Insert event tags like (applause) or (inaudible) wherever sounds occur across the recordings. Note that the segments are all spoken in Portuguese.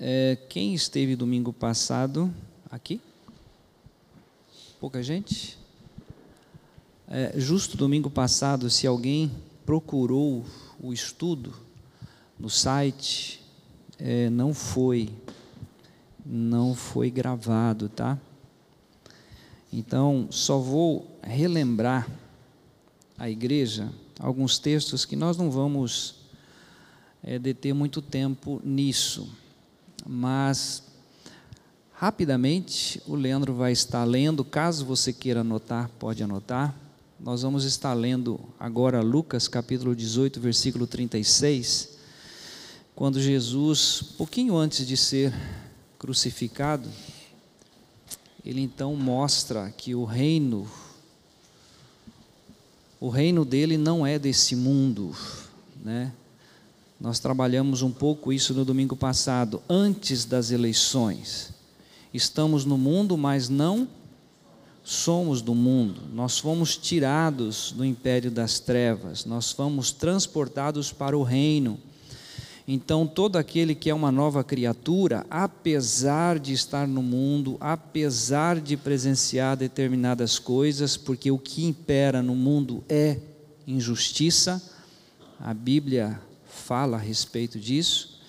É, quem esteve domingo passado aqui? Pouca gente? É, justo domingo passado, se alguém procurou o estudo no site, é, não foi, não foi gravado, tá? Então, só vou relembrar a igreja alguns textos que nós não vamos é, deter muito tempo nisso, mas rapidamente o Leandro vai estar lendo, caso você queira anotar, pode anotar. Nós vamos estar lendo agora Lucas capítulo 18, versículo 36, quando Jesus, pouquinho antes de ser crucificado, ele então mostra que o reino o reino dele não é desse mundo, né? Nós trabalhamos um pouco isso no domingo passado, antes das eleições. Estamos no mundo, mas não somos do mundo. Nós fomos tirados do império das trevas, nós fomos transportados para o reino. Então, todo aquele que é uma nova criatura, apesar de estar no mundo, apesar de presenciar determinadas coisas, porque o que impera no mundo é injustiça, a Bíblia fala a respeito disso.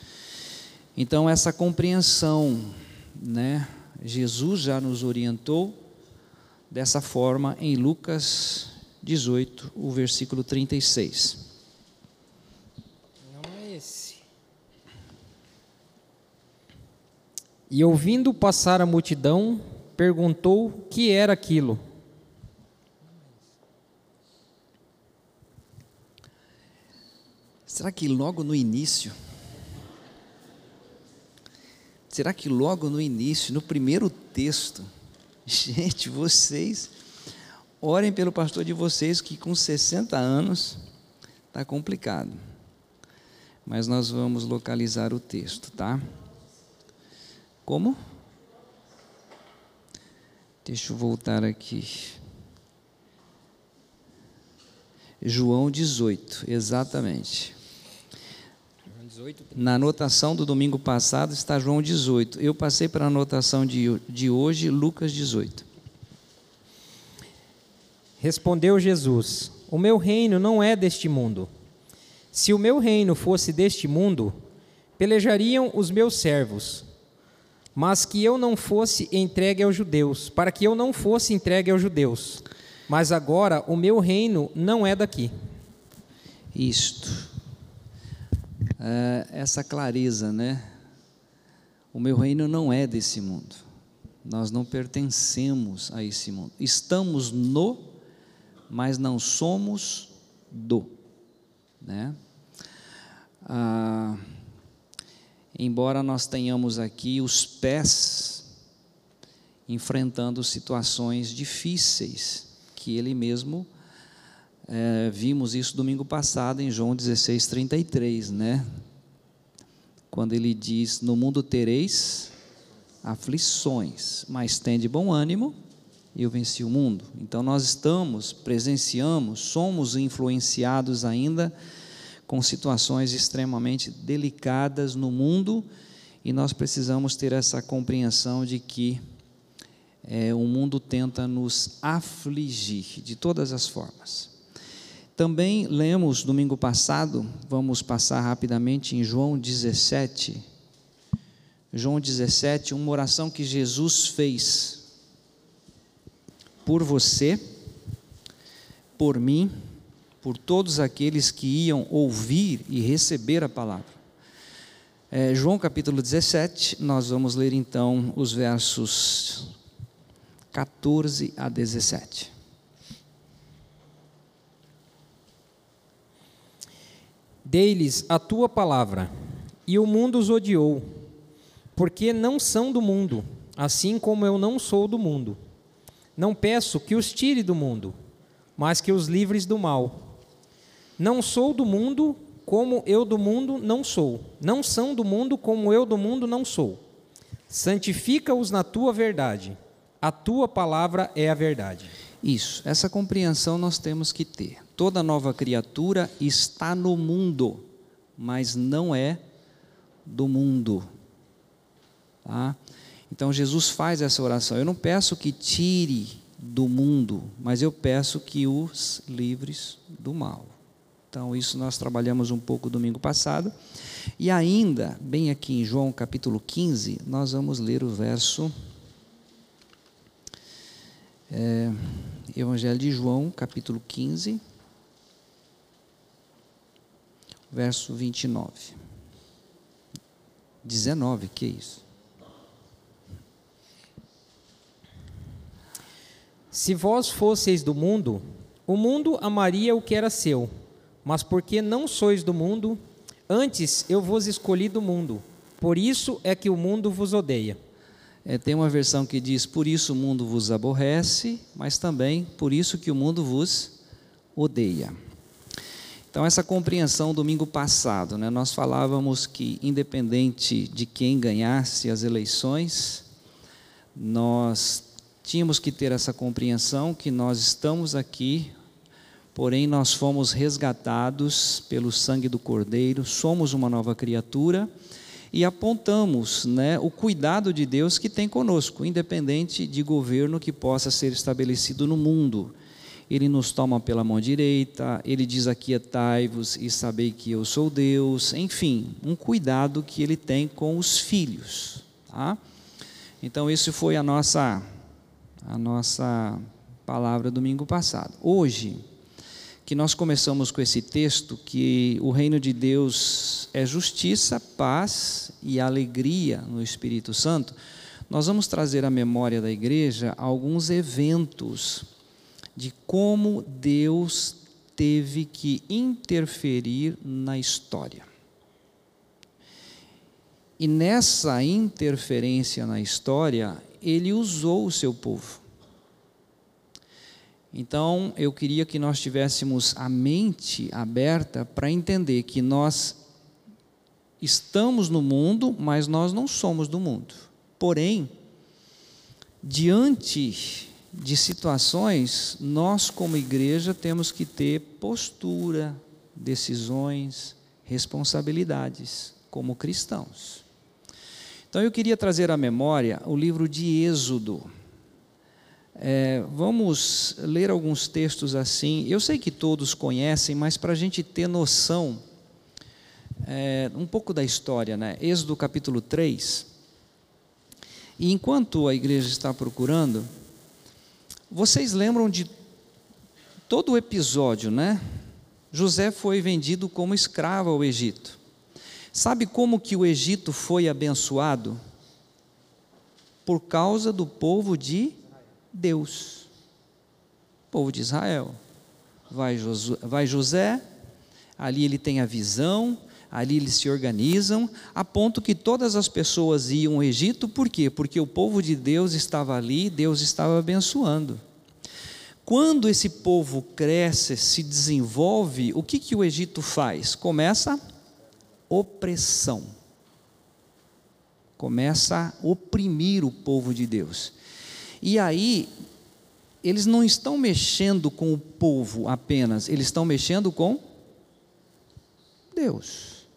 Então, essa compreensão, né, Jesus já nos orientou dessa forma em Lucas 18, o versículo 36. E ouvindo passar a multidão, perguntou que era aquilo. Será que logo no início? Será que logo no início, no primeiro texto, (laughs) gente, vocês orem pelo pastor de vocês que com 60 anos está complicado. Mas nós vamos localizar o texto, tá? Como? Deixa eu voltar aqui. João 18, exatamente. Na anotação do domingo passado está João 18. Eu passei para a anotação de, de hoje, Lucas 18. Respondeu Jesus: O meu reino não é deste mundo. Se o meu reino fosse deste mundo, pelejariam os meus servos mas que eu não fosse entregue aos judeus, para que eu não fosse entregue aos judeus. Mas agora o meu reino não é daqui. Isto. É, essa clareza, né? O meu reino não é desse mundo. Nós não pertencemos a esse mundo. Estamos no, mas não somos do. Né? Ah, embora nós tenhamos aqui os pés enfrentando situações difíceis, que ele mesmo, é, vimos isso domingo passado em João 16, 33, né? Quando ele diz: No mundo tereis aflições, mas tende bom ânimo, eu venci o mundo. Então nós estamos, presenciamos, somos influenciados ainda com situações extremamente delicadas no mundo e nós precisamos ter essa compreensão de que é, o mundo tenta nos afligir de todas as formas. Também lemos domingo passado, vamos passar rapidamente em João 17. João 17, uma oração que Jesus fez por você, por mim por todos aqueles que iam ouvir e receber a palavra. É, João capítulo 17, nós vamos ler então os versos 14 a 17. Dei-lhes a tua palavra, e o mundo os odiou, porque não são do mundo, assim como eu não sou do mundo. Não peço que os tire do mundo, mas que os livres do mal. Não sou do mundo, como eu do mundo não sou. Não são do mundo, como eu do mundo não sou. Santifica-os na tua verdade. A tua palavra é a verdade. Isso, essa compreensão nós temos que ter. Toda nova criatura está no mundo, mas não é do mundo. Tá? Então Jesus faz essa oração. Eu não peço que tire do mundo, mas eu peço que os livres do mal. Então, isso nós trabalhamos um pouco domingo passado. E ainda, bem aqui em João capítulo 15, nós vamos ler o verso. É, Evangelho de João, capítulo 15, verso 29. 19, que é isso? Se vós fosseis do mundo, o mundo amaria o que era seu, mas porque não sois do mundo, antes eu vos escolhi do mundo, por isso é que o mundo vos odeia. É, tem uma versão que diz: Por isso o mundo vos aborrece, mas também por isso que o mundo vos odeia. Então, essa compreensão domingo passado, né, nós falávamos que, independente de quem ganhasse as eleições, nós tínhamos que ter essa compreensão que nós estamos aqui, porém nós fomos resgatados pelo sangue do Cordeiro, somos uma nova criatura e apontamos né, o cuidado de Deus que tem conosco, independente de governo que possa ser estabelecido no mundo. Ele nos toma pela mão direita, ele diz: Aquietai-vos e sabei que eu sou Deus. Enfim, um cuidado que ele tem com os filhos. Tá? Então, isso foi a nossa a nossa palavra domingo passado. Hoje, que nós começamos com esse texto, que o reino de Deus é justiça, paz e alegria no Espírito Santo, nós vamos trazer à memória da igreja alguns eventos de como Deus teve que interferir na história. E nessa interferência na história, ele usou o seu povo. Então, eu queria que nós tivéssemos a mente aberta para entender que nós estamos no mundo, mas nós não somos do mundo. Porém, diante de situações, nós, como igreja, temos que ter postura, decisões, responsabilidades como cristãos. Então eu queria trazer à memória o livro de Êxodo. É, vamos ler alguns textos assim. Eu sei que todos conhecem, mas para a gente ter noção é, um pouco da história, né? Êxodo capítulo 3. E enquanto a igreja está procurando, vocês lembram de todo o episódio, né? José foi vendido como escravo ao Egito. Sabe como que o Egito foi abençoado? Por causa do povo de Deus, povo de Israel. Vai, Josué, vai José, ali ele tem a visão, ali eles se organizam, a ponto que todas as pessoas iam ao Egito, por quê? Porque o povo de Deus estava ali, Deus estava abençoando. Quando esse povo cresce, se desenvolve, o que, que o Egito faz? Começa opressão. Começa a oprimir o povo de Deus. E aí, eles não estão mexendo com o povo apenas, eles estão mexendo com Deus.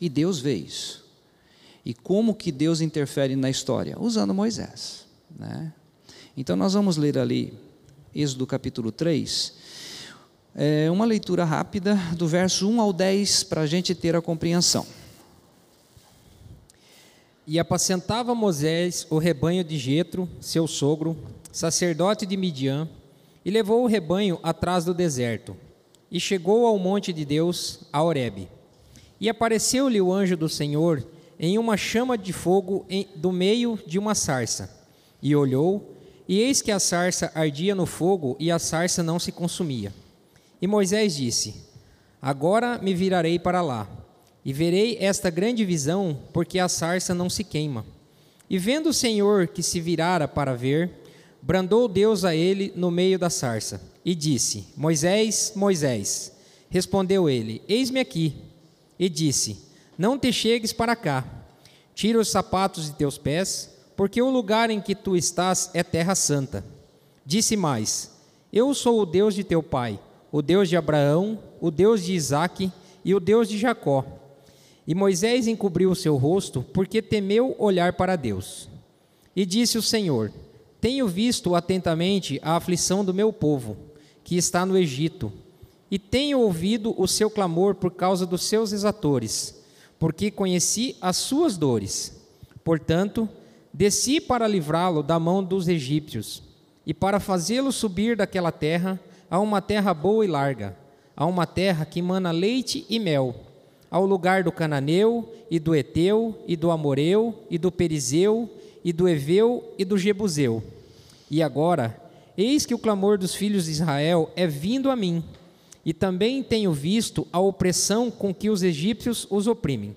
E Deus vê isso. E como que Deus interfere na história? Usando Moisés. Né? Então nós vamos ler ali, Êxodo capítulo 3, é uma leitura rápida do verso 1 ao 10 para a gente ter a compreensão. E apacentava Moisés o rebanho de Jetro, seu sogro, sacerdote de Midian, e levou o rebanho atrás do deserto, e chegou ao monte de Deus, a Horebe. E apareceu-lhe o anjo do Senhor em uma chama de fogo em, do meio de uma sarça. E olhou, e eis que a sarça ardia no fogo, e a sarça não se consumia. E Moisés disse: Agora me virarei para lá, e verei esta grande visão, porque a sarça não se queima. E vendo o Senhor que se virara para ver, brandou Deus a ele no meio da sarça, e disse: Moisés, Moisés. Respondeu ele: Eis-me aqui. E disse: Não te chegues para cá. Tira os sapatos de teus pés, porque o lugar em que tu estás é terra santa. Disse mais: Eu sou o Deus de teu pai o Deus de Abraão, o Deus de Isaque e o Deus de Jacó. E Moisés encobriu o seu rosto, porque temeu olhar para Deus. E disse o Senhor: Tenho visto atentamente a aflição do meu povo, que está no Egito, e tenho ouvido o seu clamor por causa dos seus exatores, porque conheci as suas dores. Portanto, desci para livrá-lo da mão dos egípcios, e para fazê-lo subir daquela terra a uma terra boa e larga, a uma terra que mana leite e mel ao lugar do cananeu, e do eteu, e do amoreu, e do perizeu, e do eveu, e do jebuseu. E agora, eis que o clamor dos filhos de Israel é vindo a mim, e também tenho visto a opressão com que os egípcios os oprimem.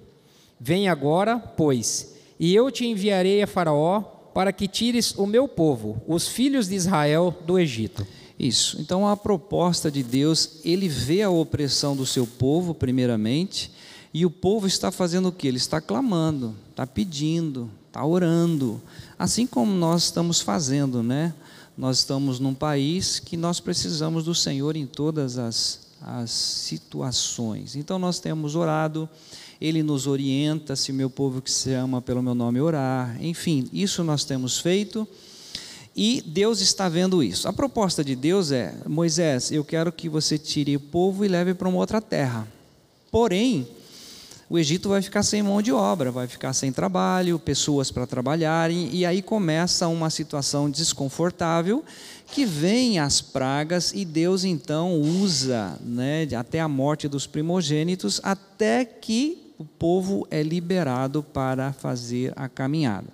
Vem agora, pois, e eu te enviarei a Faraó para que tires o meu povo, os filhos de Israel, do Egito. Isso. Então a proposta de Deus, ele vê a opressão do seu povo, primeiramente, e o povo está fazendo o que? Ele está clamando, está pedindo, está orando, assim como nós estamos fazendo, né? Nós estamos num país que nós precisamos do Senhor em todas as, as situações. Então nós temos orado, Ele nos orienta, se meu povo que se ama pelo meu nome orar, enfim, isso nós temos feito. E Deus está vendo isso. A proposta de Deus é: Moisés, eu quero que você tire o povo e leve para uma outra terra. Porém, o Egito vai ficar sem mão de obra, vai ficar sem trabalho, pessoas para trabalharem, e aí começa uma situação desconfortável que vem as pragas e Deus então usa né, até a morte dos primogênitos até que o povo é liberado para fazer a caminhada.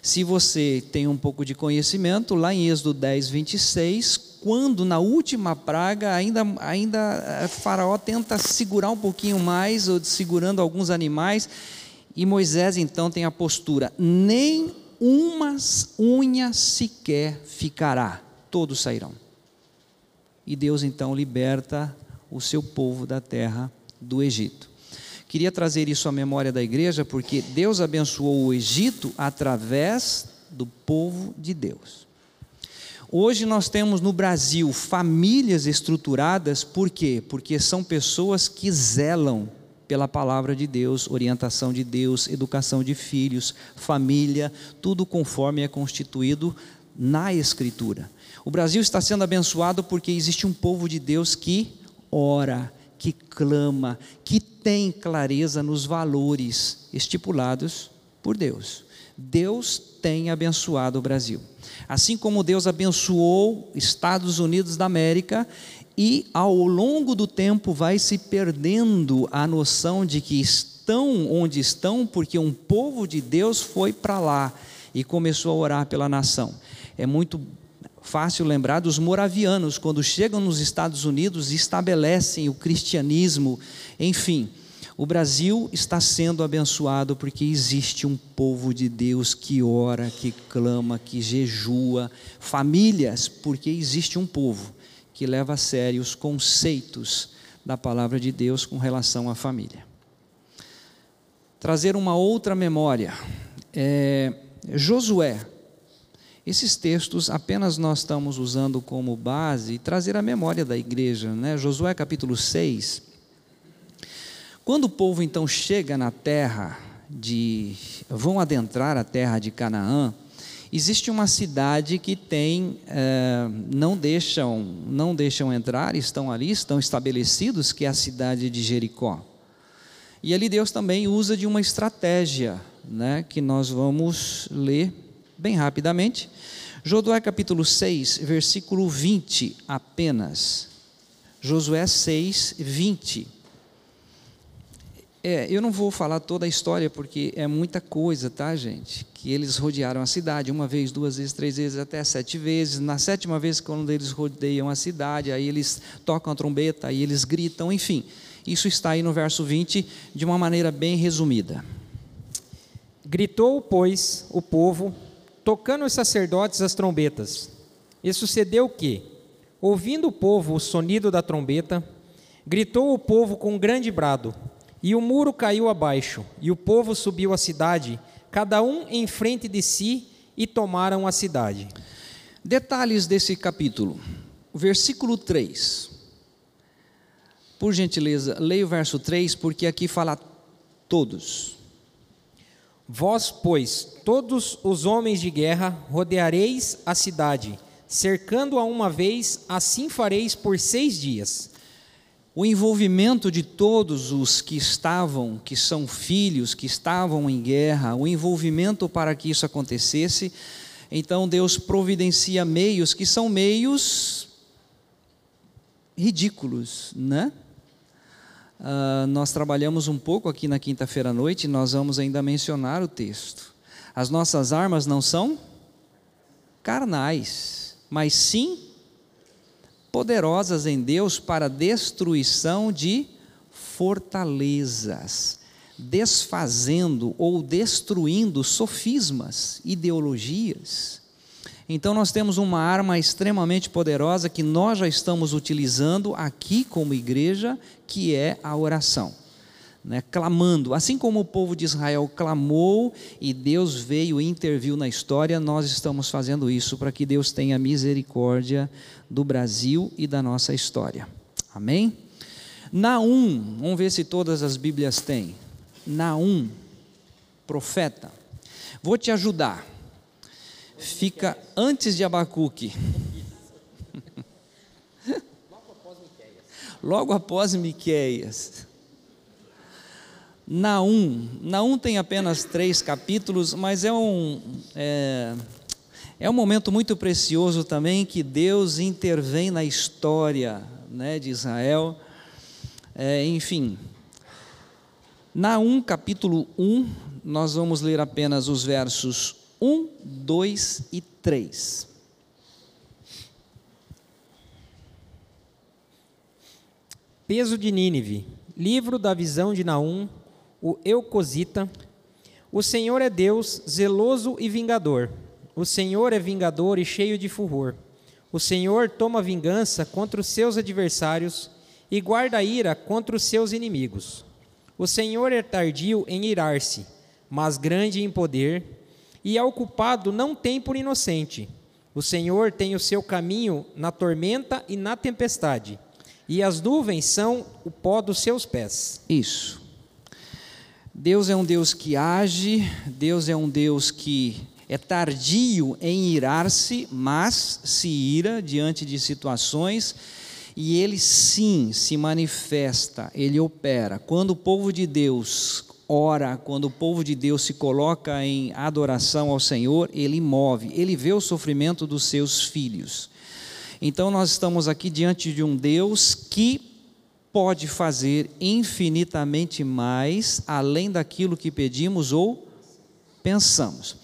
Se você tem um pouco de conhecimento, lá em Êxodo 10, 26, quando na última praga ainda, ainda eh, Faraó tenta segurar um pouquinho mais, ou segurando alguns animais, e Moisés então tem a postura: nem uma unha sequer ficará, todos sairão. E Deus então liberta o seu povo da terra do Egito. Queria trazer isso à memória da igreja, porque Deus abençoou o Egito através do povo de Deus. Hoje nós temos no Brasil famílias estruturadas, por quê? Porque são pessoas que zelam pela palavra de Deus, orientação de Deus, educação de filhos, família, tudo conforme é constituído na Escritura. O Brasil está sendo abençoado porque existe um povo de Deus que ora, que clama, que tem clareza nos valores estipulados por Deus. Deus tem abençoado o Brasil. Assim como Deus abençoou Estados Unidos da América, e ao longo do tempo vai se perdendo a noção de que estão onde estão, porque um povo de Deus foi para lá e começou a orar pela nação. É muito fácil lembrar dos moravianos, quando chegam nos Estados Unidos e estabelecem o cristianismo, enfim. O Brasil está sendo abençoado porque existe um povo de Deus que ora, que clama, que jejua, famílias, porque existe um povo que leva a sério os conceitos da palavra de Deus com relação à família. Trazer uma outra memória. É, Josué. Esses textos apenas nós estamos usando como base trazer a memória da igreja. Né? Josué capítulo 6 quando o povo então chega na terra de. vão adentrar a terra de Canaã, existe uma cidade que tem. É, não, deixam, não deixam entrar, estão ali, estão estabelecidos, que é a cidade de Jericó. E ali Deus também usa de uma estratégia, né, que nós vamos ler bem rapidamente. Josué capítulo 6, versículo 20 apenas. Josué 6, 20. É, eu não vou falar toda a história porque é muita coisa, tá, gente? Que eles rodearam a cidade uma vez, duas vezes, três vezes, até sete vezes. Na sétima vez, quando eles rodeiam a cidade, aí eles tocam a trombeta, aí eles gritam, enfim. Isso está aí no verso 20 de uma maneira bem resumida. Gritou, pois, o povo, tocando os sacerdotes as trombetas. E sucedeu que, ouvindo o povo o sonido da trombeta, gritou o povo com um grande brado e o muro caiu abaixo, e o povo subiu à cidade, cada um em frente de si, e tomaram a cidade. Detalhes desse capítulo. Versículo 3. Por gentileza, leia o verso 3, porque aqui fala todos. Vós, pois, todos os homens de guerra, rodeareis a cidade, cercando-a uma vez, assim fareis por seis dias. O envolvimento de todos os que estavam, que são filhos, que estavam em guerra, o envolvimento para que isso acontecesse, então Deus providencia meios que são meios ridículos, né? Uh, nós trabalhamos um pouco aqui na quinta-feira à noite, nós vamos ainda mencionar o texto. As nossas armas não são carnais, mas sim poderosas em Deus para destruição de fortalezas, desfazendo ou destruindo sofismas, ideologias. Então nós temos uma arma extremamente poderosa que nós já estamos utilizando aqui como igreja, que é a oração né, clamando, assim como o povo de Israel clamou e Deus veio e interviu na história, nós estamos fazendo isso para que Deus tenha misericórdia do Brasil e da nossa história. Amém? Naum, vamos ver se todas as Bíblias têm. Naum, profeta. Vou te ajudar. Fica antes de Abacuque. (laughs) Logo após Miqueias. Naum. Naum tem apenas três capítulos, mas é um, é, é um momento muito precioso também que Deus intervém na história né, de Israel. É, enfim, Naum capítulo 1, nós vamos ler apenas os versos 1, 2 e 3. Peso de Nínive, livro da visão de Naum, o Eucosita. O Senhor é Deus, zeloso e vingador. O Senhor é vingador e cheio de furor. O Senhor toma vingança contra os seus adversários e guarda a ira contra os seus inimigos. O Senhor é tardio em irar-se, mas grande em poder, e ao culpado não tem por inocente. O Senhor tem o seu caminho na tormenta e na tempestade, e as nuvens são o pó dos seus pés. Isso. Deus é um Deus que age, Deus é um Deus que é tardio em irar-se, mas se ira diante de situações e ele sim se manifesta, ele opera. Quando o povo de Deus ora, quando o povo de Deus se coloca em adoração ao Senhor, ele move, ele vê o sofrimento dos seus filhos. Então nós estamos aqui diante de um Deus que pode fazer infinitamente mais além daquilo que pedimos ou pensamos.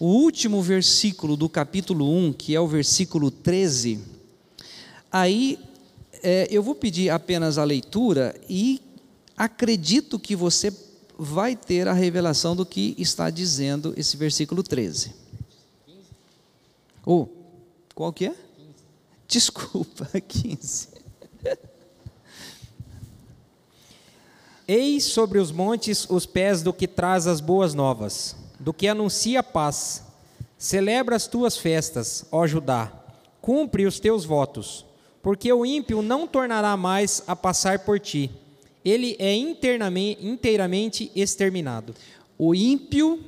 O último versículo do capítulo 1, que é o versículo 13, aí é, eu vou pedir apenas a leitura e acredito que você vai ter a revelação do que está dizendo esse versículo 13. Ou, oh, qual que é? Desculpa, (laughs) 15. Eis sobre os montes os pés do que traz as boas novas, do que anuncia paz. Celebra as tuas festas, ó Judá, cumpre os teus votos, porque o ímpio não tornará mais a passar por ti. Ele é inteiramente exterminado. O ímpio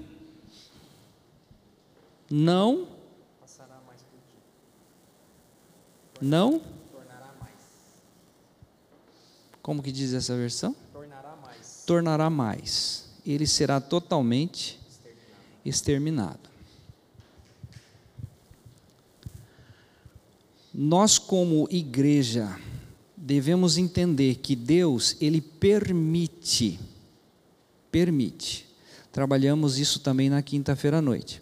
não passará mais por ti. Não tornará mais. Como que diz essa versão? Tornará mais, ele será totalmente exterminado. Nós como igreja devemos entender que Deus, ele permite permite. Trabalhamos isso também na quinta-feira à noite.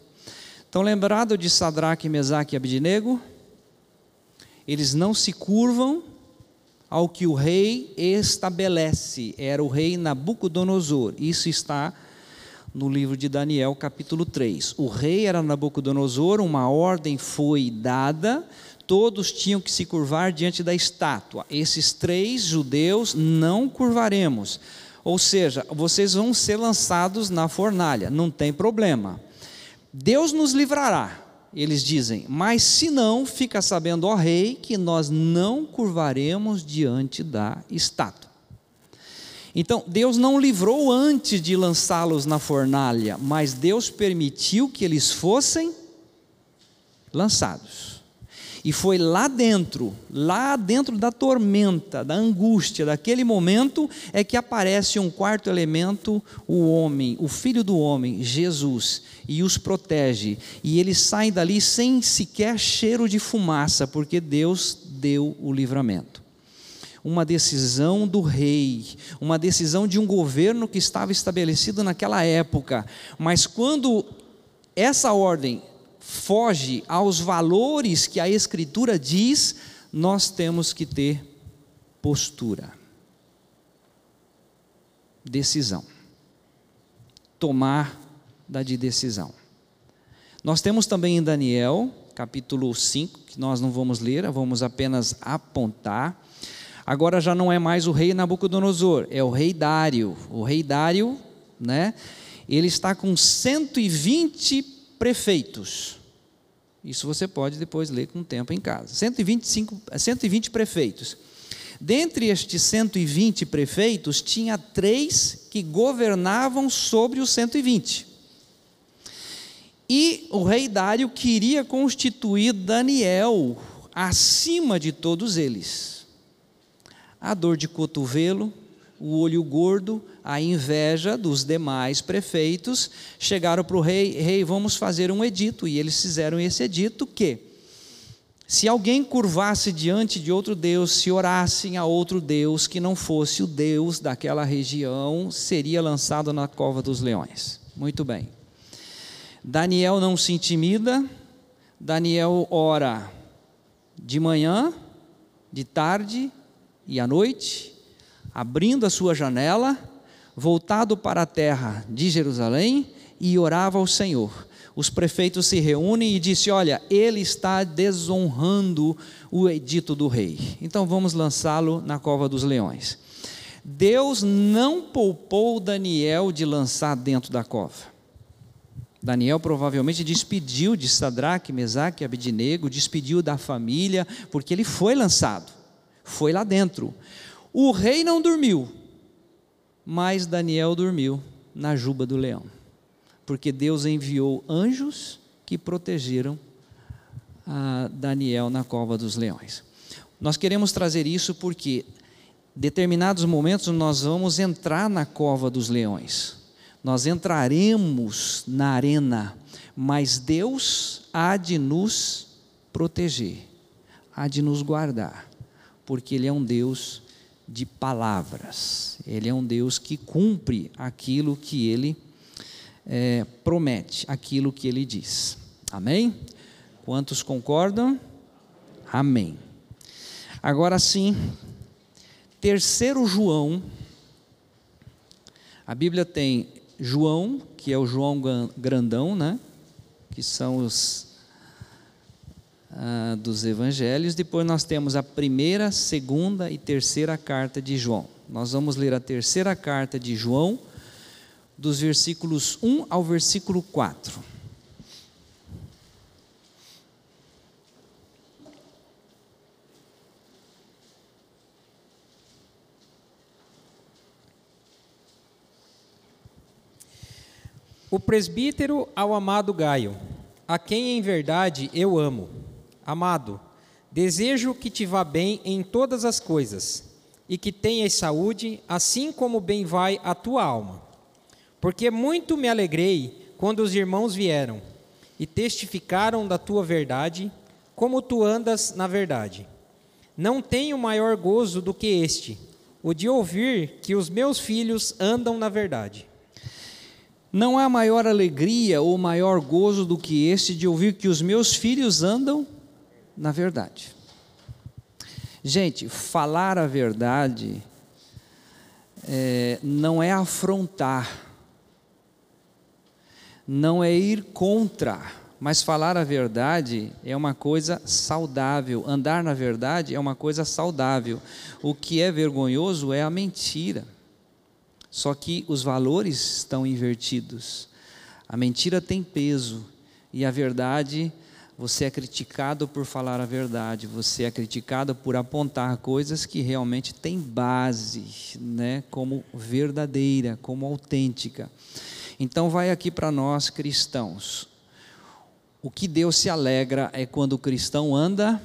Então, lembrado de Sadraque, Mesaque e Abdinego? Eles não se curvam ao que o rei estabelece. Era o rei Nabucodonosor. Isso está no livro de Daniel, capítulo 3. O rei era Nabucodonosor, uma ordem foi dada, todos tinham que se curvar diante da estátua. Esses três judeus não curvaremos. Ou seja, vocês vão ser lançados na fornalha, não tem problema. Deus nos livrará. Eles dizem: Mas se não, fica sabendo, ó rei, que nós não curvaremos diante da estátua. Então, Deus não livrou antes de lançá-los na fornalha, mas Deus permitiu que eles fossem lançados. E foi lá dentro, lá dentro da tormenta, da angústia, daquele momento, é que aparece um quarto elemento, o homem, o filho do homem, Jesus, e os protege. E eles saem dali sem sequer cheiro de fumaça, porque Deus deu o livramento. Uma decisão do rei, uma decisão de um governo que estava estabelecido naquela época, mas quando essa ordem foge aos valores que a Escritura diz, nós temos que ter postura, decisão, tomar da de decisão. Nós temos também em Daniel, capítulo 5, que nós não vamos ler, vamos apenas apontar. Agora já não é mais o rei Nabucodonosor, é o rei Dário. O rei Dário, né? Ele está com 120 prefeitos. Isso você pode depois ler com o tempo em casa. 125, 120 prefeitos. Dentre estes 120 prefeitos, tinha três que governavam sobre os 120. E o rei Dário queria constituir Daniel acima de todos eles. A dor de cotovelo, o olho gordo, a inveja dos demais prefeitos, chegaram para o rei: Rei, vamos fazer um edito. E eles fizeram esse edito que, se alguém curvasse diante de outro Deus, se orassem a outro Deus que não fosse o Deus daquela região, seria lançado na cova dos leões. Muito bem. Daniel não se intimida, Daniel ora de manhã, de tarde e à noite, abrindo a sua janela, voltado para a terra de Jerusalém, e orava ao Senhor. Os prefeitos se reúnem e disse: Olha, ele está desonrando o edito do rei. Então vamos lançá-lo na cova dos leões. Deus não poupou Daniel de lançar dentro da cova. Daniel provavelmente despediu de Sadraque, Mesaque e Abidnego, despediu da família, porque ele foi lançado, foi lá dentro. O rei não dormiu, mas Daniel dormiu na juba do leão, porque Deus enviou anjos que protegeram Daniel na cova dos leões. Nós queremos trazer isso porque determinados momentos nós vamos entrar na cova dos leões. Nós entraremos na arena, mas Deus há de nos proteger, há de nos guardar, porque Ele é um Deus de palavras. Ele é um Deus que cumpre aquilo que ele é, promete, aquilo que ele diz. Amém? Quantos concordam? Amém. Agora sim, terceiro João. A Bíblia tem João, que é o João grandão, né? Que são os ah, dos evangelhos. Depois nós temos a primeira, segunda e terceira carta de João. Nós vamos ler a terceira carta de João, dos versículos 1 ao versículo 4. O presbítero ao amado Gaio, a quem em verdade eu amo Amado, desejo que te vá bem em todas as coisas e que tenhas saúde, assim como bem vai a tua alma. Porque muito me alegrei quando os irmãos vieram e testificaram da tua verdade, como tu andas na verdade. Não tenho maior gozo do que este, o de ouvir que os meus filhos andam na verdade. Não há maior alegria ou maior gozo do que este de ouvir que os meus filhos andam na verdade. Gente, falar a verdade é, não é afrontar, não é ir contra, mas falar a verdade é uma coisa saudável, andar na verdade é uma coisa saudável. O que é vergonhoso é a mentira. Só que os valores estão invertidos. A mentira tem peso e a verdade você é criticado por falar a verdade, você é criticado por apontar coisas que realmente têm base, né, como verdadeira, como autêntica. Então, vai aqui para nós cristãos. O que Deus se alegra é quando o cristão anda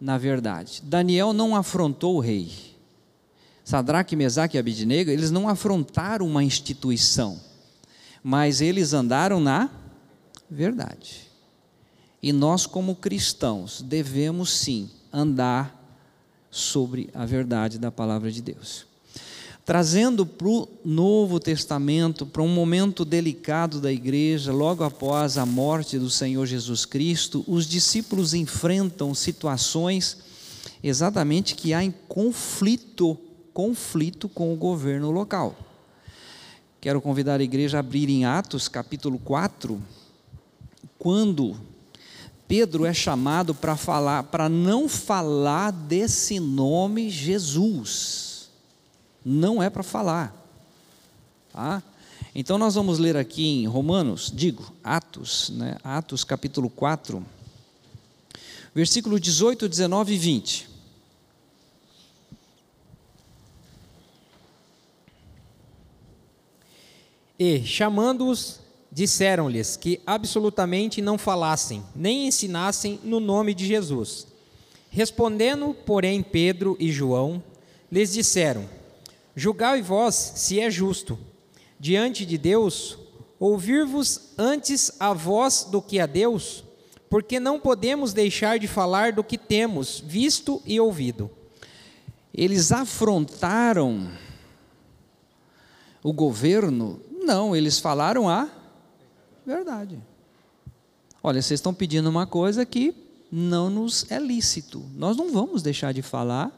na verdade. Daniel não afrontou o rei. Sadraque, Mesaque e Abidnego, eles não afrontaram uma instituição, mas eles andaram na verdade. E nós, como cristãos, devemos sim andar sobre a verdade da palavra de Deus. Trazendo para o Novo Testamento, para um momento delicado da igreja, logo após a morte do Senhor Jesus Cristo, os discípulos enfrentam situações exatamente que há em conflito, conflito com o governo local. Quero convidar a igreja a abrir em Atos capítulo 4, quando Pedro é chamado para falar, para não falar desse nome Jesus. Não é para falar. Tá? Então nós vamos ler aqui em Romanos, digo, Atos, né? Atos capítulo 4, versículo 18, 19 e 20. E, chamando-os disseram-lhes que absolutamente não falassem, nem ensinassem no nome de Jesus. Respondendo, porém, Pedro e João, lhes disseram: Julgai vós se é justo, diante de Deus, ouvir-vos antes a vós do que a Deus, porque não podemos deixar de falar do que temos visto e ouvido. Eles afrontaram o governo? Não, eles falaram a Verdade. Olha, vocês estão pedindo uma coisa que não nos é lícito. Nós não vamos deixar de falar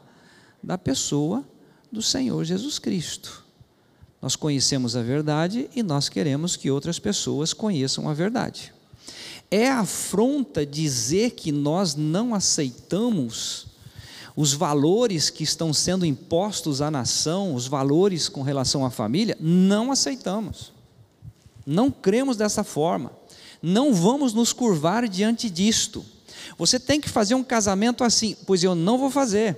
da pessoa do Senhor Jesus Cristo. Nós conhecemos a verdade e nós queremos que outras pessoas conheçam a verdade. É afronta dizer que nós não aceitamos os valores que estão sendo impostos à nação, os valores com relação à família, não aceitamos. Não cremos dessa forma. Não vamos nos curvar diante disto. Você tem que fazer um casamento assim, pois eu não vou fazer.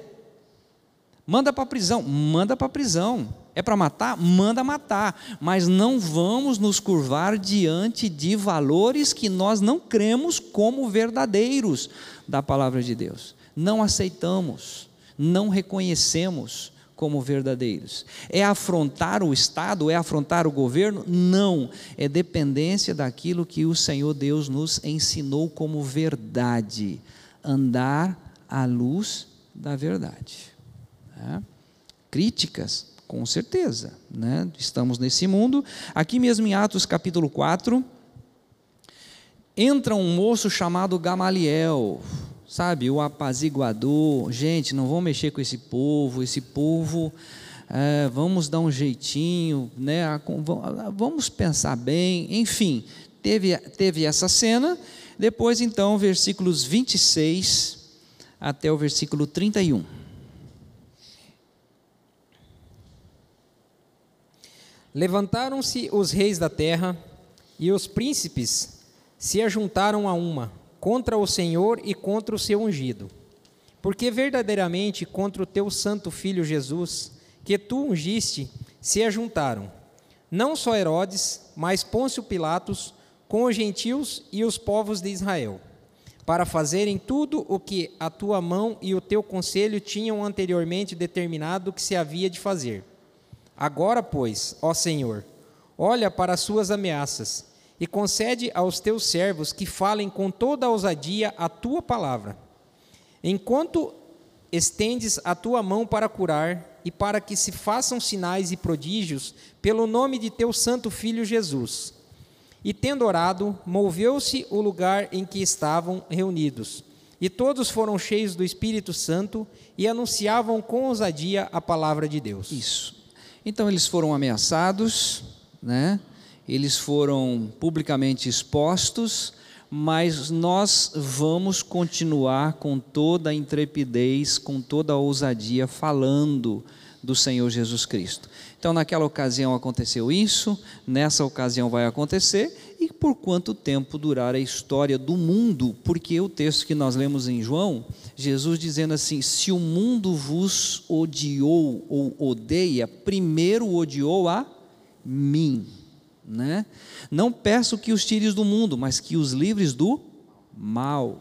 Manda para a prisão, manda para a prisão. É para matar? Manda matar. Mas não vamos nos curvar diante de valores que nós não cremos como verdadeiros da palavra de Deus. Não aceitamos, não reconhecemos como verdadeiros. É afrontar o Estado? É afrontar o governo? Não. É dependência daquilo que o Senhor Deus nos ensinou como verdade. Andar à luz da verdade. É. Críticas, com certeza. Né? Estamos nesse mundo. Aqui mesmo em Atos capítulo 4, entra um moço chamado Gamaliel sabe, o apaziguador. Gente, não vamos mexer com esse povo, esse povo, é, vamos dar um jeitinho, né? vamos pensar bem, enfim, teve, teve essa cena. Depois, então, versículos 26 até o versículo 31. Levantaram-se os reis da terra e os príncipes se ajuntaram a uma contra o Senhor e contra o seu ungido. Porque verdadeiramente contra o teu santo filho Jesus, que tu ungiste, se ajuntaram, não só Herodes, mas Pôncio Pilatos, com os gentios e os povos de Israel, para fazerem tudo o que a tua mão e o teu conselho tinham anteriormente determinado que se havia de fazer. Agora, pois, ó Senhor, olha para as suas ameaças e concede aos teus servos que falem com toda a ousadia a tua palavra. Enquanto estendes a tua mão para curar e para que se façam sinais e prodígios pelo nome de teu santo filho Jesus. E tendo orado, moveu-se o lugar em que estavam reunidos. E todos foram cheios do Espírito Santo e anunciavam com ousadia a palavra de Deus. Isso. Então eles foram ameaçados, né? Eles foram publicamente expostos, mas nós vamos continuar com toda a intrepidez, com toda a ousadia, falando do Senhor Jesus Cristo. Então, naquela ocasião aconteceu isso, nessa ocasião vai acontecer, e por quanto tempo durar a história do mundo? Porque o texto que nós lemos em João, Jesus dizendo assim: se o mundo vos odiou ou odeia, primeiro odiou a mim. Né? Não peço que os tires do mundo, mas que os livres do mal.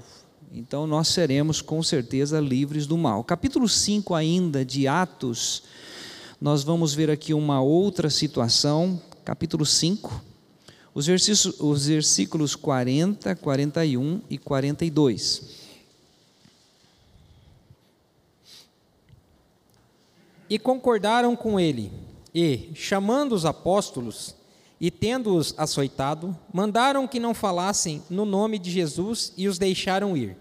Então nós seremos com certeza livres do mal. Capítulo 5 ainda de Atos, nós vamos ver aqui uma outra situação, capítulo 5, os versículos, os versículos 40, 41 e 42. E concordaram com ele, e, chamando os apóstolos, e tendo-os açoitado, mandaram que não falassem no nome de Jesus e os deixaram ir.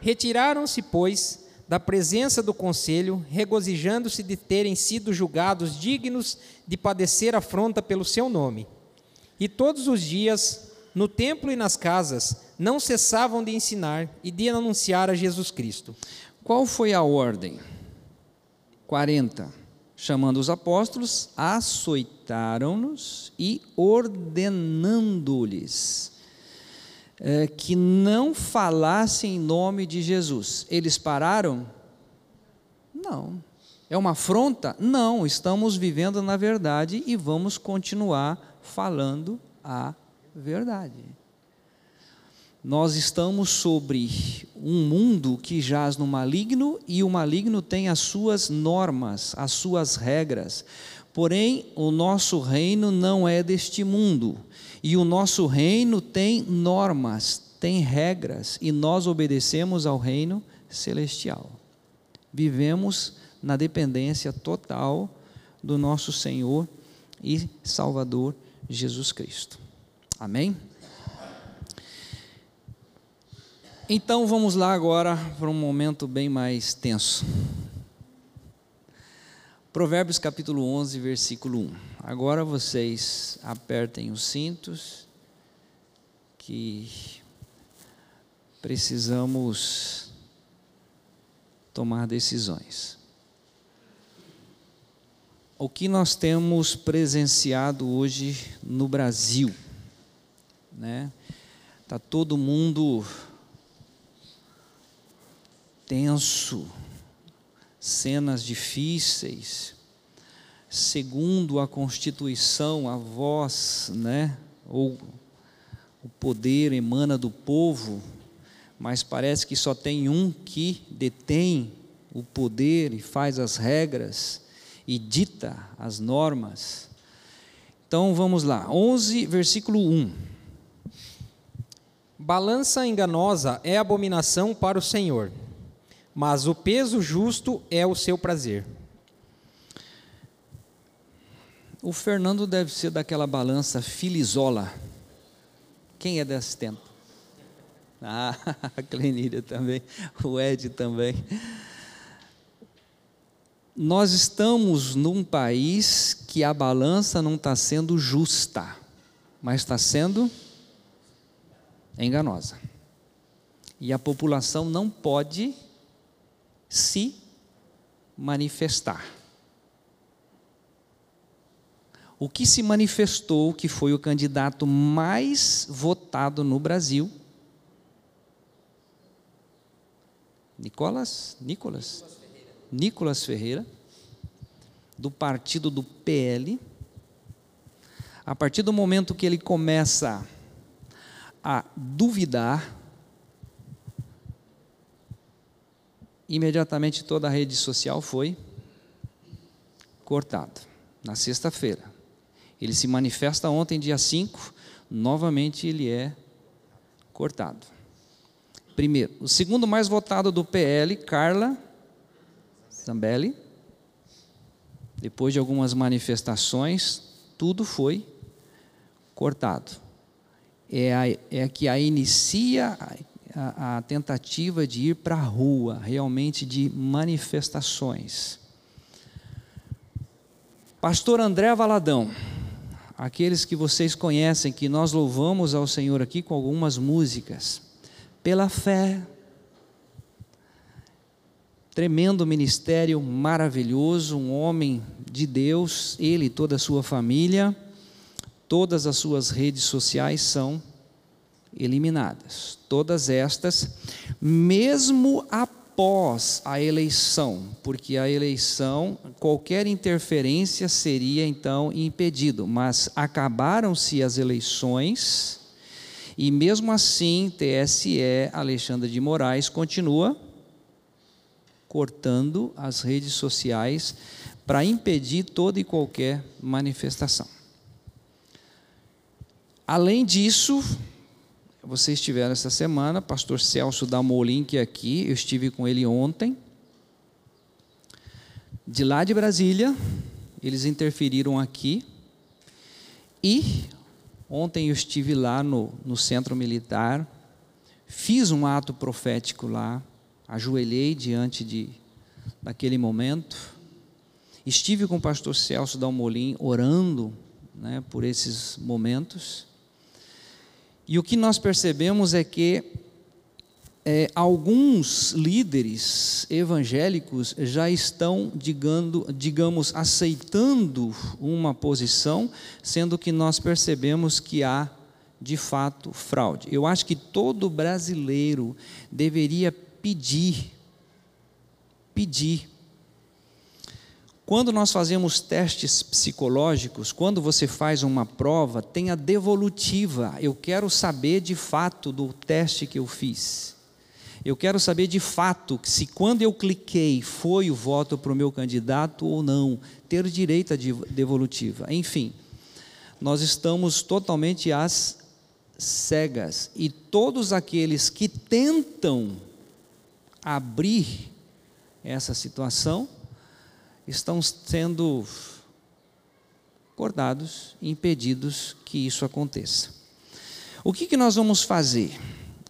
Retiraram-se, pois, da presença do conselho, regozijando-se de terem sido julgados dignos de padecer afronta pelo seu nome. E todos os dias, no templo e nas casas, não cessavam de ensinar e de anunciar a Jesus Cristo. Qual foi a ordem? 40 chamando os apóstolos, açoitaram-nos e ordenando-lhes é, que não falassem em nome de Jesus. Eles pararam? Não. É uma afronta? Não, estamos vivendo na verdade e vamos continuar falando a verdade. Nós estamos sobre um mundo que jaz no maligno e o maligno tem as suas normas, as suas regras. Porém, o nosso reino não é deste mundo. E o nosso reino tem normas, tem regras, e nós obedecemos ao reino celestial. Vivemos na dependência total do nosso Senhor e Salvador Jesus Cristo. Amém? Então vamos lá agora para um momento bem mais tenso. Provérbios capítulo 11, versículo 1. Agora vocês apertem os cintos, que precisamos tomar decisões. O que nós temos presenciado hoje no Brasil, né? Tá todo mundo tenso, cenas difíceis. Segundo a Constituição, a voz, né, ou o poder emana do povo, mas parece que só tem um que detém o poder e faz as regras e dita as normas. Então vamos lá, 11, versículo 1. Balança enganosa é abominação para o Senhor mas o peso justo é o seu prazer. O Fernando deve ser daquela balança filizola. Quem é desse tempo? (laughs) Ah, a Clenília também, o Ed também. Nós estamos num país que a balança não está sendo justa, mas está sendo enganosa. E a população não pode se manifestar. O que se manifestou que foi o candidato mais votado no Brasil? Nicolas, Nicolas, Nicolas Ferreira, do partido do PL. A partir do momento que ele começa a duvidar imediatamente toda a rede social foi cortada, na sexta-feira. Ele se manifesta ontem, dia 5, novamente ele é cortado. Primeiro, o segundo mais votado do PL, Carla Zambelli, depois de algumas manifestações, tudo foi cortado. É a, é a que a inicia a, a tentativa de ir para a rua, realmente de manifestações. Pastor André Valadão, aqueles que vocês conhecem, que nós louvamos ao Senhor aqui com algumas músicas, pela fé, tremendo ministério maravilhoso, um homem de Deus, ele e toda a sua família, todas as suas redes sociais são eliminadas. Todas estas, mesmo após a eleição, porque a eleição, qualquer interferência seria então impedido, mas acabaram-se as eleições e mesmo assim TSE Alexandre de Moraes continua cortando as redes sociais para impedir toda e qualquer manifestação. Além disso, vocês estiveram essa semana, pastor Celso da Molink aqui, eu estive com ele ontem. De lá de Brasília, eles interferiram aqui. E ontem eu estive lá no, no centro militar, fiz um ato profético lá, ajoelhei diante de, daquele momento. Estive com o pastor Celso Dalmolin orando né, por esses momentos. E o que nós percebemos é que é, alguns líderes evangélicos já estão, digando, digamos, aceitando uma posição, sendo que nós percebemos que há, de fato, fraude. Eu acho que todo brasileiro deveria pedir, pedir. Quando nós fazemos testes psicológicos, quando você faz uma prova, tem a devolutiva. Eu quero saber de fato do teste que eu fiz. Eu quero saber de fato se quando eu cliquei foi o voto para o meu candidato ou não, ter direito à devolutiva. Enfim, nós estamos totalmente às cegas e todos aqueles que tentam abrir essa situação, estão sendo cortados, impedidos que isso aconteça. O que, que nós vamos fazer?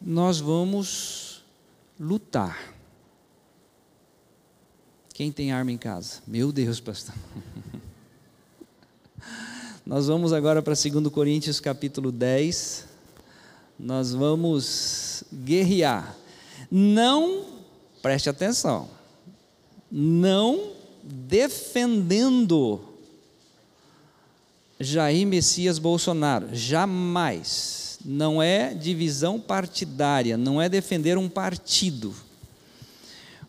Nós vamos lutar. Quem tem arma em casa? Meu Deus, pastor. (laughs) Nós vamos agora para 2 Coríntios capítulo 10. Nós vamos guerrear. Não preste atenção, não defendendo Jair Messias Bolsonaro, jamais. Não é divisão partidária, não é defender um partido.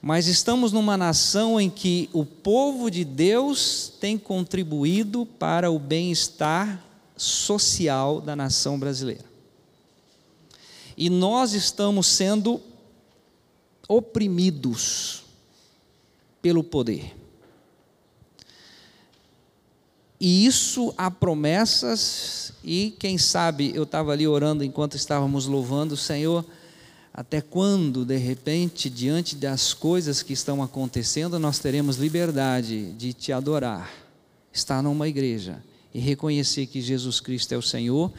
Mas estamos numa nação em que o povo de Deus tem contribuído para o bem-estar social da nação brasileira. E nós estamos sendo oprimidos pelo poder. E isso há promessas, e quem sabe eu estava ali orando enquanto estávamos louvando o Senhor, até quando, de repente, diante das coisas que estão acontecendo, nós teremos liberdade de te adorar, estar numa igreja e reconhecer que Jesus Cristo é o Senhor,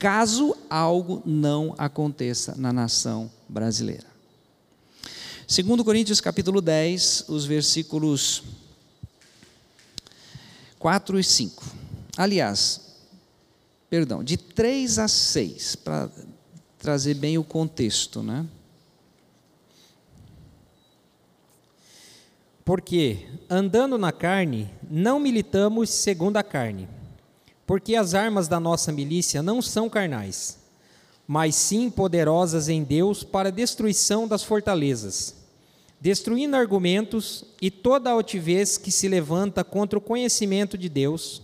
caso algo não aconteça na nação brasileira. Segundo Coríntios capítulo 10, os versículos 4 e 5. Aliás, perdão, de 3 a 6, para trazer bem o contexto, né? Porque, andando na carne, não militamos segundo a carne. Porque as armas da nossa milícia não são carnais, mas sim poderosas em Deus para a destruição das fortalezas destruindo argumentos e toda altivez que se levanta contra o conhecimento de Deus,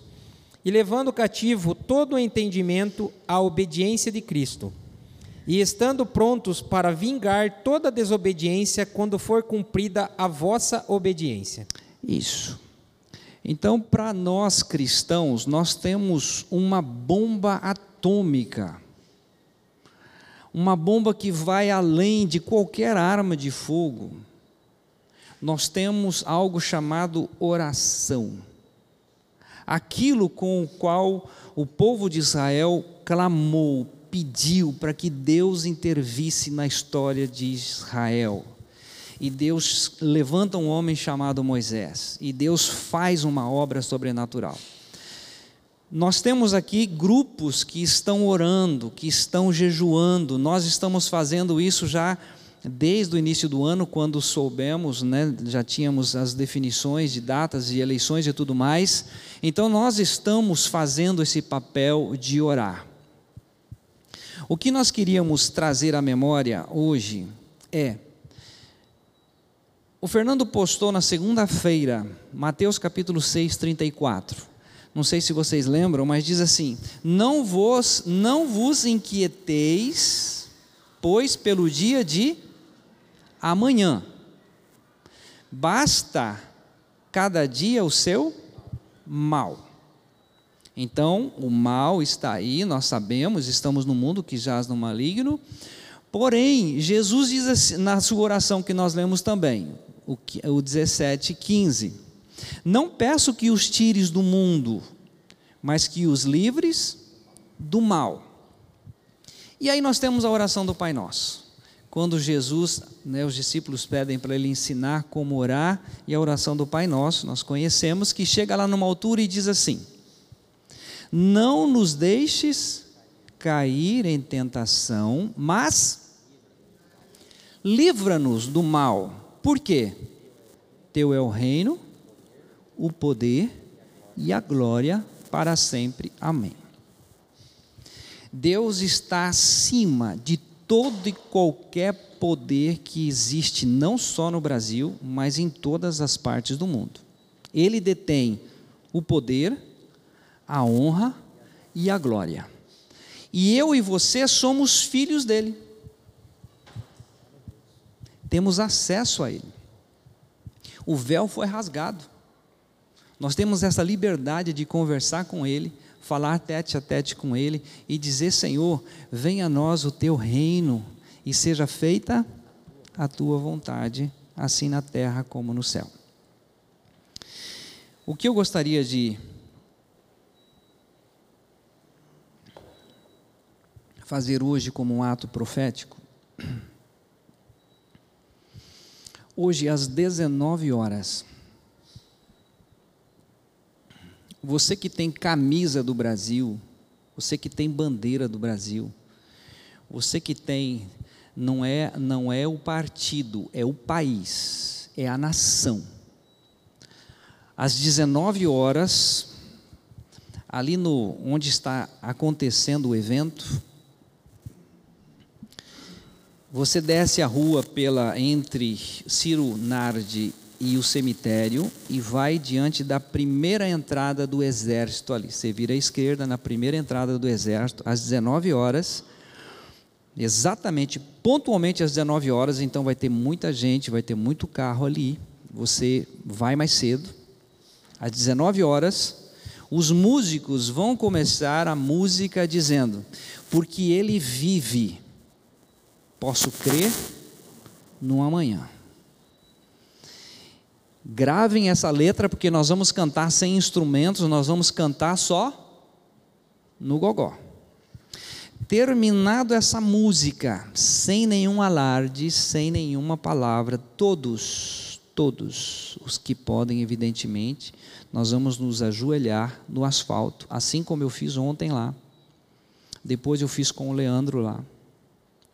e levando cativo todo o entendimento à obediência de Cristo, e estando prontos para vingar toda desobediência quando for cumprida a vossa obediência. Isso. Então, para nós cristãos, nós temos uma bomba atômica. Uma bomba que vai além de qualquer arma de fogo nós temos algo chamado oração. Aquilo com o qual o povo de Israel clamou, pediu para que Deus intervisse na história de Israel. E Deus levanta um homem chamado Moisés, e Deus faz uma obra sobrenatural. Nós temos aqui grupos que estão orando, que estão jejuando, nós estamos fazendo isso já desde o início do ano, quando soubemos, né, já tínhamos as definições de datas e eleições e tudo mais. Então, nós estamos fazendo esse papel de orar. O que nós queríamos trazer à memória hoje é. O Fernando postou na segunda-feira, Mateus capítulo 6, 34. Não sei se vocês lembram, mas diz assim: Não vos, não vos inquieteis, pois pelo dia de amanhã. Basta cada dia o seu mal. Então, o mal está aí, nós sabemos, estamos no mundo que jaz no maligno. Porém, Jesus diz assim, na sua oração que nós lemos também, o, o 17, 15: Não peço que os tires do mundo, mas que os livres do mal. E aí nós temos a oração do Pai Nosso. Quando Jesus, né, os discípulos pedem para ele ensinar como orar, e a oração do Pai Nosso, nós conhecemos, que chega lá numa altura e diz assim: não nos deixes cair em tentação, mas livra-nos do mal. Por quê? Teu é o reino, o poder e a glória para sempre. Amém. Deus está acima de todo e qualquer poder que existe, não só no Brasil, mas em todas as partes do mundo. Ele detém o poder, a honra e a glória. E eu e você somos filhos dele. Temos acesso a ele. O véu foi rasgado. Nós temos essa liberdade de conversar com ele, falar tete a tete com ele e dizer: Senhor, venha a nós o teu reino e seja feita a tua vontade, assim na terra como no céu. O que eu gostaria de fazer hoje como um ato profético? Hoje, às 19 horas, você que tem camisa do Brasil, você que tem bandeira do Brasil, você que tem não é não é o partido, é o país, é a nação. Às 19 horas, ali no onde está acontecendo o evento, você desce a rua pela entre Ciro Nardi e o cemitério e vai diante da primeira entrada do exército ali. Você vira à esquerda na primeira entrada do exército às 19 horas. Exatamente, pontualmente às 19 horas, então vai ter muita gente, vai ter muito carro ali. Você vai mais cedo. Às 19 horas, os músicos vão começar a música dizendo: "Porque ele vive" Posso crer no amanhã. Gravem essa letra, porque nós vamos cantar sem instrumentos, nós vamos cantar só no gogó. Terminado essa música, sem nenhum alarde, sem nenhuma palavra, todos, todos os que podem, evidentemente, nós vamos nos ajoelhar no asfalto, assim como eu fiz ontem lá. Depois eu fiz com o Leandro lá.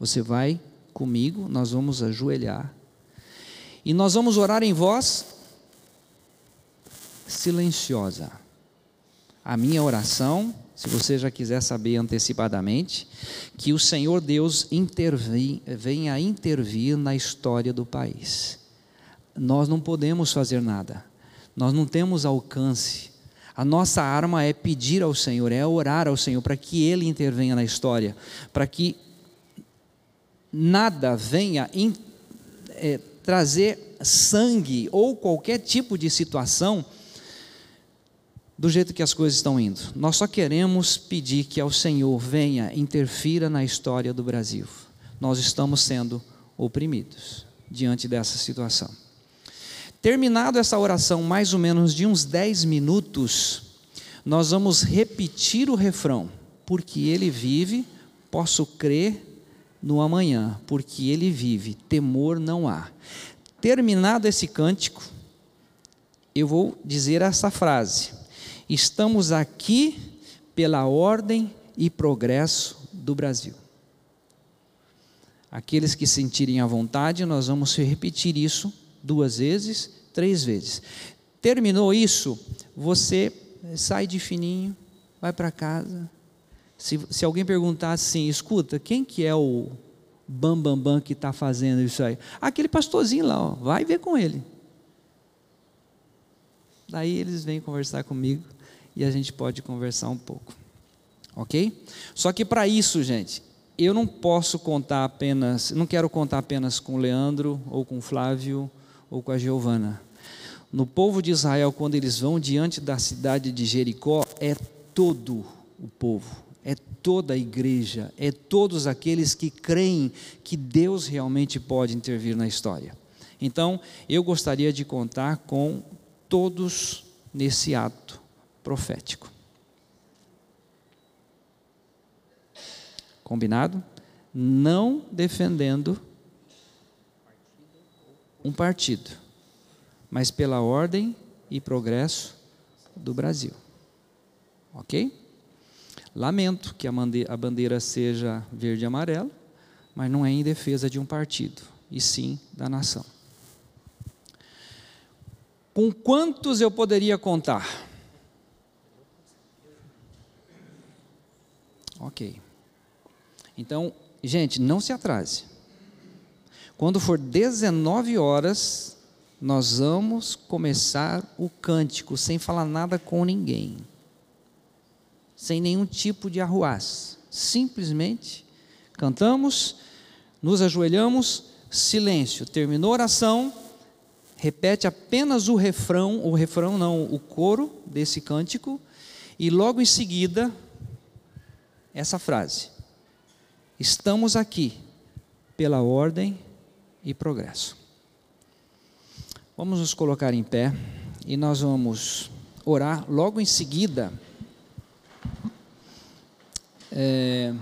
Você vai comigo, nós vamos ajoelhar. E nós vamos orar em voz silenciosa. A minha oração, se você já quiser saber antecipadamente, que o Senhor Deus intervém, venha intervir na história do país. Nós não podemos fazer nada, nós não temos alcance. A nossa arma é pedir ao Senhor, é orar ao Senhor para que Ele intervenha na história, para que nada venha in, é, trazer sangue ou qualquer tipo de situação do jeito que as coisas estão indo. Nós só queremos pedir que ao Senhor venha, interfira na história do Brasil. Nós estamos sendo oprimidos diante dessa situação. Terminado essa oração, mais ou menos de uns 10 minutos, nós vamos repetir o refrão, porque ele vive, posso crer no amanhã, porque ele vive, temor não há. Terminado esse cântico, eu vou dizer essa frase: Estamos aqui pela ordem e progresso do Brasil. Aqueles que sentirem à vontade, nós vamos repetir isso duas vezes, três vezes. Terminou isso, você sai de fininho, vai para casa. Se, se alguém perguntar assim, escuta, quem que é o bambambam bam, bam que está fazendo isso aí? Aquele pastorzinho lá, ó, vai ver com ele. Daí eles vêm conversar comigo e a gente pode conversar um pouco. Ok? Só que para isso, gente, eu não posso contar apenas, não quero contar apenas com o Leandro, ou com o Flávio, ou com a Giovana. No povo de Israel, quando eles vão diante da cidade de Jericó, é todo o povo, é toda a igreja, é todos aqueles que creem que Deus realmente pode intervir na história. Então, eu gostaria de contar com todos nesse ato profético. Combinado? Não defendendo um partido, mas pela ordem e progresso do Brasil. Ok? Lamento que a bandeira seja verde e amarelo, mas não é em defesa de um partido, e sim da nação. Com quantos eu poderia contar? Ok. Então, gente, não se atrase. Quando for 19 horas, nós vamos começar o cântico sem falar nada com ninguém, sem nenhum tipo de arruaz. Simplesmente cantamos, nos ajoelhamos, silêncio. Terminou a oração, repete apenas o refrão, o refrão não, o coro desse cântico, e logo em seguida, essa frase: Estamos aqui pela ordem e progresso. Vamos nos colocar em pé e nós vamos orar logo em seguida. É,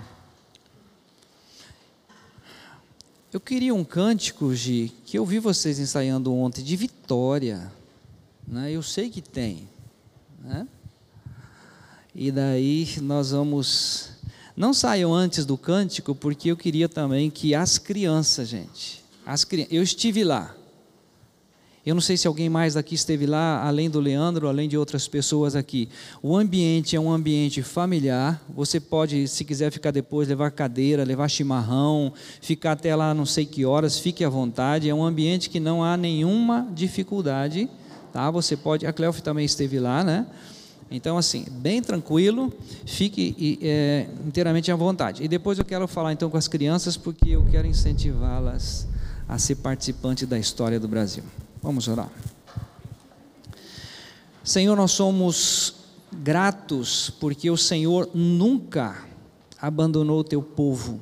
eu queria um cântico, Gi, que eu vi vocês ensaiando ontem, de vitória. Né? Eu sei que tem. Né? E daí nós vamos não saiam antes do cântico, porque eu queria também que as crianças, gente, as crianças, eu estive lá. Eu não sei se alguém mais daqui esteve lá, além do Leandro, além de outras pessoas aqui. O ambiente é um ambiente familiar. Você pode, se quiser ficar depois, levar cadeira, levar chimarrão, ficar até lá não sei que horas, fique à vontade. É um ambiente que não há nenhuma dificuldade. Tá? Você pode. A Cleof também esteve lá, né? Então, assim, bem tranquilo, fique é, inteiramente à vontade. E depois eu quero falar então com as crianças, porque eu quero incentivá-las a ser participante da história do Brasil. Vamos orar. Senhor, nós somos gratos porque o Senhor nunca abandonou o teu povo.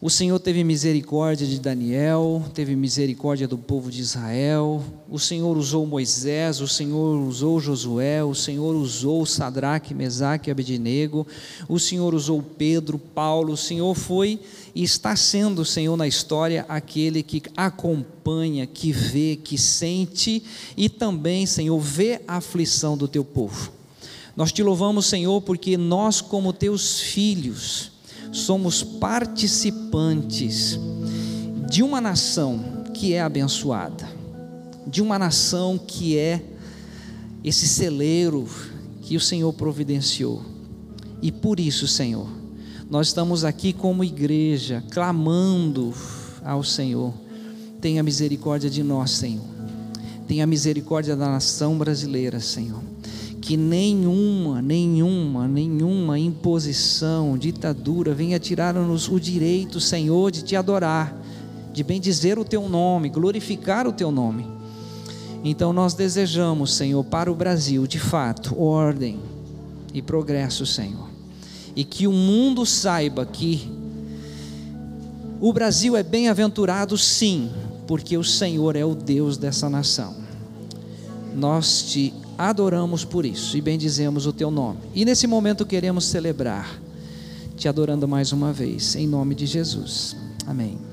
O Senhor teve misericórdia de Daniel, teve misericórdia do povo de Israel. O Senhor usou Moisés, o Senhor usou Josué, o Senhor usou Sadraque, Mesaque e Abednego. O Senhor usou Pedro, Paulo. O Senhor foi e está sendo, Senhor, na história aquele que acompanha, que vê, que sente e também, Senhor, vê a aflição do teu povo. Nós te louvamos, Senhor, porque nós, como teus filhos, somos participantes de uma nação que é abençoada, de uma nação que é esse celeiro que o Senhor providenciou. E por isso, Senhor, nós estamos aqui como igreja, clamando ao Senhor: tenha misericórdia de nós, Senhor. Tenha misericórdia da nação brasileira, Senhor que nenhuma, nenhuma, nenhuma imposição, ditadura venha tirar-nos o direito, Senhor, de te adorar, de bendizer o teu nome, glorificar o teu nome. Então nós desejamos, Senhor, para o Brasil, de fato, ordem e progresso, Senhor. E que o mundo saiba que o Brasil é bem-aventurado, sim, porque o Senhor é o Deus dessa nação. Nós te adoramos por isso e bendizemos o teu nome. E nesse momento queremos celebrar, te adorando mais uma vez, em nome de Jesus. Amém.